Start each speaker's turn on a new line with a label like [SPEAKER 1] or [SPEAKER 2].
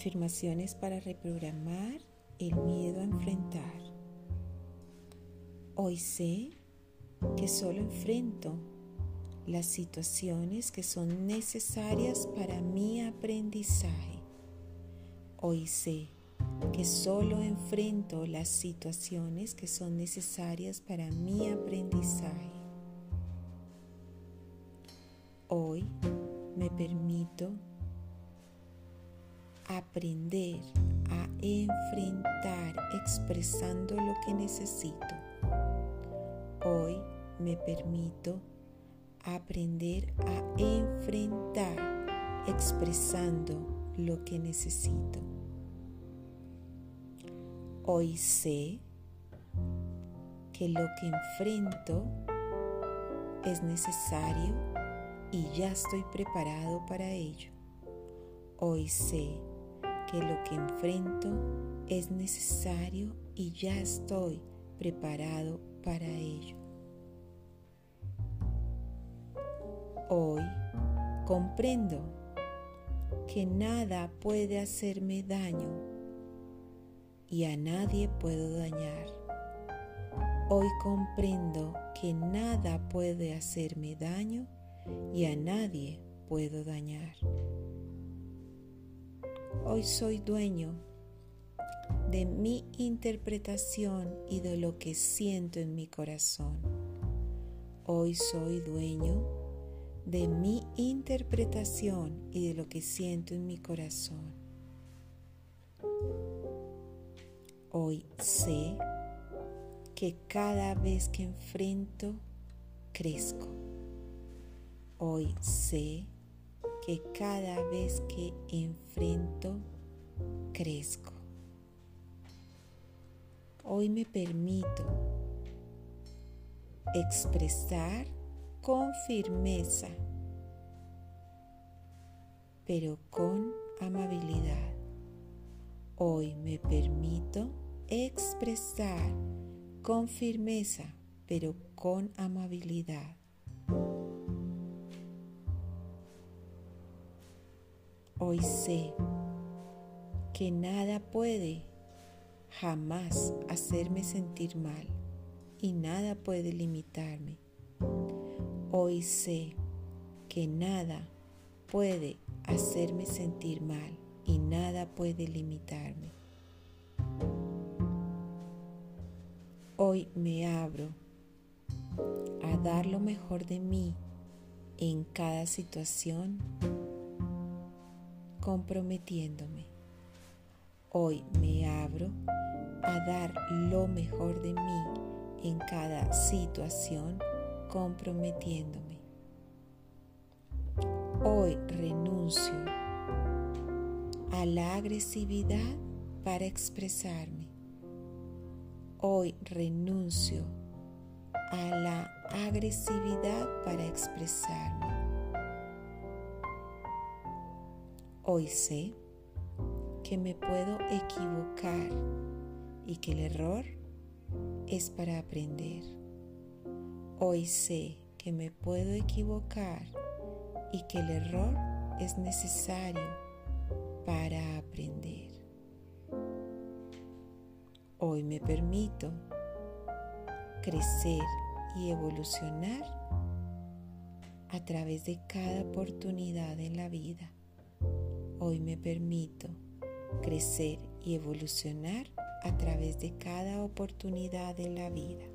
[SPEAKER 1] Afirmaciones para reprogramar el miedo a enfrentar. Hoy sé que solo enfrento las situaciones que son necesarias para mi aprendizaje. Hoy sé que solo enfrento las situaciones que son necesarias para mi aprendizaje. Hoy me permito aprender a enfrentar expresando lo que necesito. Hoy me permito aprender a enfrentar expresando lo que necesito. Hoy sé que lo que enfrento es necesario y ya estoy preparado para ello. Hoy sé que lo que enfrento es necesario y ya estoy preparado para ello. Hoy comprendo que nada puede hacerme daño y a nadie puedo dañar. Hoy comprendo que nada puede hacerme daño y a nadie puedo dañar. Hoy soy dueño de mi interpretación y de lo que siento en mi corazón. Hoy soy dueño de mi interpretación y de lo que siento en mi corazón. Hoy sé que cada vez que enfrento, crezco. Hoy sé que cada vez que enfrento, crezco. Hoy me permito expresar con firmeza, pero con amabilidad. Hoy me permito expresar con firmeza, pero con amabilidad. Hoy sé que nada puede jamás hacerme sentir mal y nada puede limitarme. Hoy sé que nada puede hacerme sentir mal y nada puede limitarme. Hoy me abro a dar lo mejor de mí en cada situación comprometiéndome. Hoy me abro a dar lo mejor de mí en cada situación comprometiéndome. Hoy renuncio a la agresividad para expresarme. Hoy renuncio a la agresividad para expresarme. Hoy sé que me puedo equivocar y que el error es para aprender. Hoy sé que me puedo equivocar y que el error es necesario para aprender. Hoy me permito crecer y evolucionar a través de cada oportunidad en la vida Hoy me permito crecer y evolucionar a través de cada oportunidad en la vida.